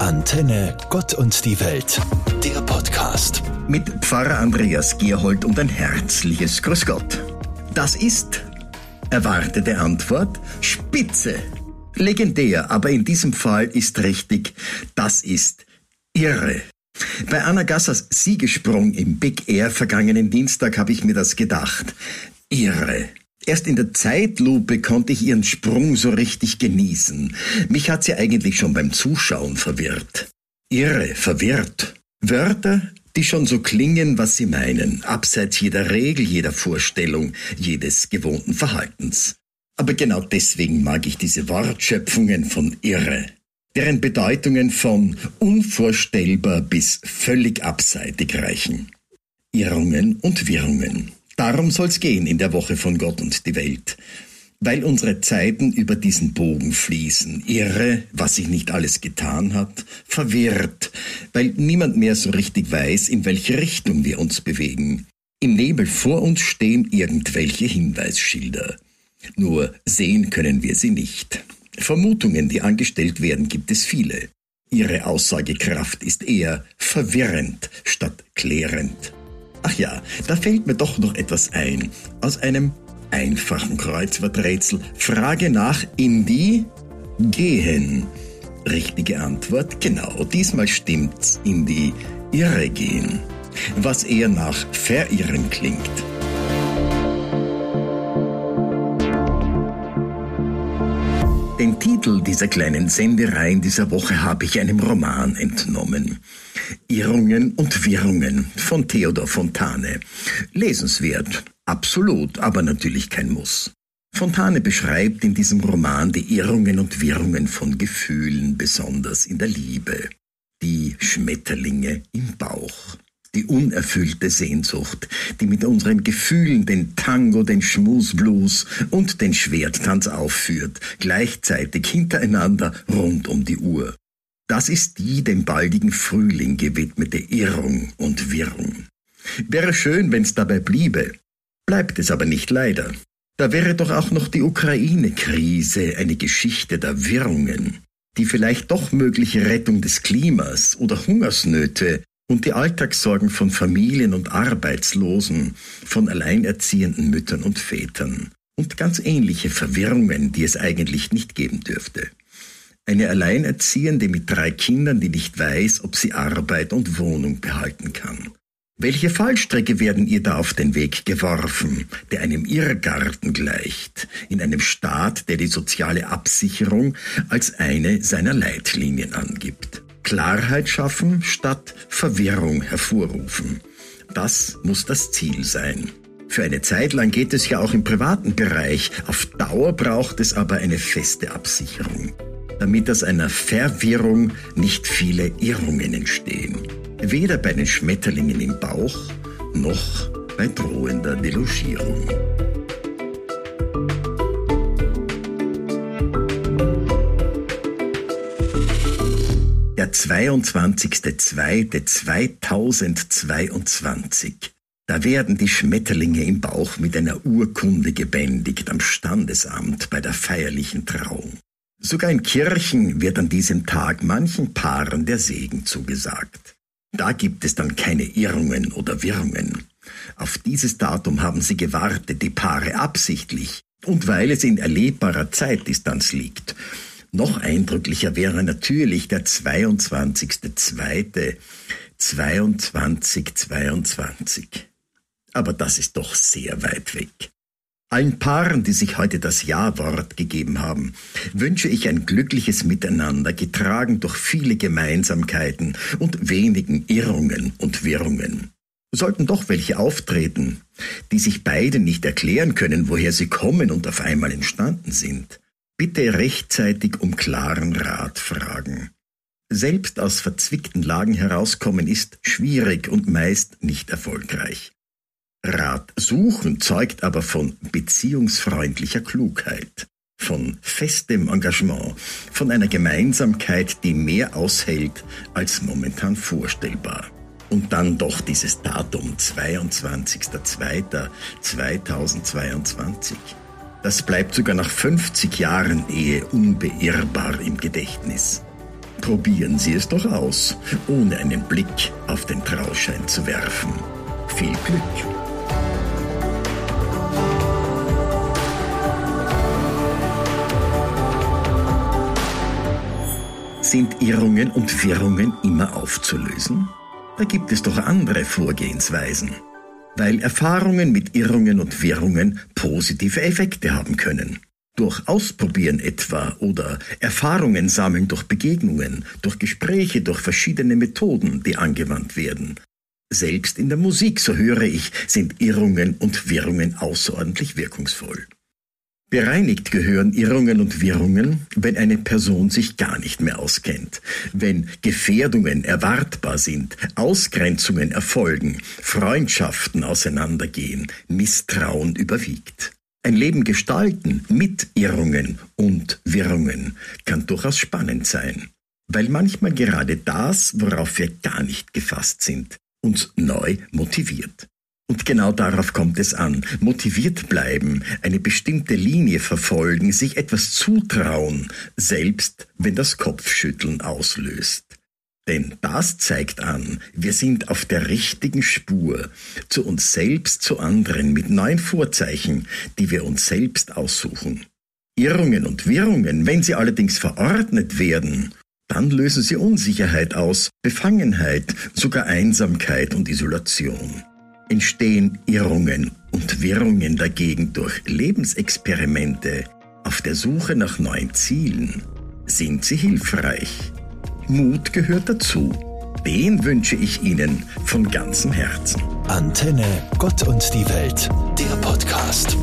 Antenne Gott und die Welt, der Podcast. Mit Pfarrer Andreas Gerhold und ein herzliches Grüß Gott. Das ist, erwartete Antwort, Spitze. Legendär, aber in diesem Fall ist richtig, das ist irre. Bei Anna Gassers Siegesprung im Big Air vergangenen Dienstag habe ich mir das gedacht. Irre. Erst in der Zeitlupe konnte ich ihren Sprung so richtig genießen. Mich hat sie eigentlich schon beim Zuschauen verwirrt. Irre, verwirrt. Wörter, die schon so klingen, was sie meinen, abseits jeder Regel, jeder Vorstellung, jedes gewohnten Verhaltens. Aber genau deswegen mag ich diese Wortschöpfungen von irre, deren Bedeutungen von unvorstellbar bis völlig abseitig reichen. Irrungen und Wirrungen. Darum soll's gehen in der Woche von Gott und die Welt. Weil unsere Zeiten über diesen Bogen fließen, irre, was sich nicht alles getan hat, verwirrt, weil niemand mehr so richtig weiß, in welche Richtung wir uns bewegen. Im Nebel vor uns stehen irgendwelche Hinweisschilder. Nur sehen können wir sie nicht. Vermutungen, die angestellt werden, gibt es viele. Ihre Aussagekraft ist eher verwirrend statt klärend. Ach ja, da fällt mir doch noch etwas ein. Aus einem einfachen Kreuzworträtsel. Frage nach in die gehen. Richtige Antwort, genau, diesmal stimmt's, in die Irre gehen. Was eher nach verirren klingt. Den Titel dieser kleinen Senderei in dieser Woche habe ich einem Roman entnommen. Irrungen und Wirrungen von Theodor Fontane. Lesenswert, absolut, aber natürlich kein Muss. Fontane beschreibt in diesem Roman die Irrungen und Wirrungen von Gefühlen, besonders in der Liebe. Die Schmetterlinge im Bauch die unerfüllte Sehnsucht, die mit unseren Gefühlen den Tango, den Schmusblues und den Schwerttanz aufführt, gleichzeitig hintereinander rund um die Uhr. Das ist die dem baldigen Frühling gewidmete Irrung und Wirrung. Wäre schön, wenn's dabei bliebe. Bleibt es aber nicht leider. Da wäre doch auch noch die Ukraine-Krise eine Geschichte der Wirrungen, die vielleicht doch mögliche Rettung des Klimas oder Hungersnöte und die Alltagssorgen von Familien und Arbeitslosen, von alleinerziehenden Müttern und Vätern und ganz ähnliche Verwirrungen, die es eigentlich nicht geben dürfte. Eine Alleinerziehende mit drei Kindern, die nicht weiß, ob sie Arbeit und Wohnung behalten kann. Welche Fallstrecke werden ihr da auf den Weg geworfen, der einem Irrgarten gleicht, in einem Staat, der die soziale Absicherung als eine seiner Leitlinien angibt? Klarheit schaffen statt Verwirrung hervorrufen. Das muss das Ziel sein. Für eine Zeit lang geht es ja auch im privaten Bereich. Auf Dauer braucht es aber eine feste Absicherung, damit aus einer Verwirrung nicht viele Irrungen entstehen. Weder bei den Schmetterlingen im Bauch noch bei drohender Delogierung. 22.02.2022. Da werden die Schmetterlinge im Bauch mit einer Urkunde gebändigt am Standesamt bei der feierlichen Trauung. Sogar in Kirchen wird an diesem Tag manchen Paaren der Segen zugesagt. Da gibt es dann keine Irrungen oder Wirrungen. Auf dieses Datum haben sie gewartet, die Paare absichtlich, und weil es in erlebbarer Zeitdistanz liegt. Noch eindrücklicher wäre natürlich der 22.02.2022. Aber das ist doch sehr weit weg. Allen Paaren, die sich heute das Ja-Wort gegeben haben, wünsche ich ein glückliches Miteinander, getragen durch viele Gemeinsamkeiten und wenigen Irrungen und Wirrungen. Sollten doch welche auftreten, die sich beide nicht erklären können, woher sie kommen und auf einmal entstanden sind, Bitte rechtzeitig um klaren Rat fragen. Selbst aus verzwickten Lagen herauskommen ist schwierig und meist nicht erfolgreich. Rat suchen zeugt aber von beziehungsfreundlicher Klugheit, von festem Engagement, von einer Gemeinsamkeit, die mehr aushält als momentan vorstellbar. Und dann doch dieses Datum 22.02.2022. Das bleibt sogar nach 50 Jahren Ehe unbeirrbar im Gedächtnis. Probieren Sie es doch aus, ohne einen Blick auf den Trauschein zu werfen. Viel Glück! Sind Irrungen und Wirrungen immer aufzulösen? Da gibt es doch andere Vorgehensweisen. Weil Erfahrungen mit Irrungen und Wirrungen positive Effekte haben können. Durch Ausprobieren etwa oder Erfahrungen sammeln durch Begegnungen, durch Gespräche, durch verschiedene Methoden, die angewandt werden. Selbst in der Musik, so höre ich, sind Irrungen und Wirrungen außerordentlich wirkungsvoll. Bereinigt gehören Irrungen und Wirrungen, wenn eine Person sich gar nicht mehr auskennt, wenn Gefährdungen erwartbar sind, Ausgrenzungen erfolgen, Freundschaften auseinandergehen, Misstrauen überwiegt. Ein Leben gestalten mit Irrungen und Wirrungen kann durchaus spannend sein, weil manchmal gerade das, worauf wir gar nicht gefasst sind, uns neu motiviert. Und genau darauf kommt es an. Motiviert bleiben, eine bestimmte Linie verfolgen, sich etwas zutrauen, selbst wenn das Kopfschütteln auslöst. Denn das zeigt an, wir sind auf der richtigen Spur, zu uns selbst, zu anderen, mit neuen Vorzeichen, die wir uns selbst aussuchen. Irrungen und Wirrungen, wenn sie allerdings verordnet werden, dann lösen sie Unsicherheit aus, Befangenheit, sogar Einsamkeit und Isolation. Entstehen Irrungen und Wirrungen dagegen durch Lebensexperimente auf der Suche nach neuen Zielen, sind sie hilfreich. Mut gehört dazu. Den wünsche ich Ihnen von ganzem Herzen. Antenne, Gott und die Welt, der Podcast.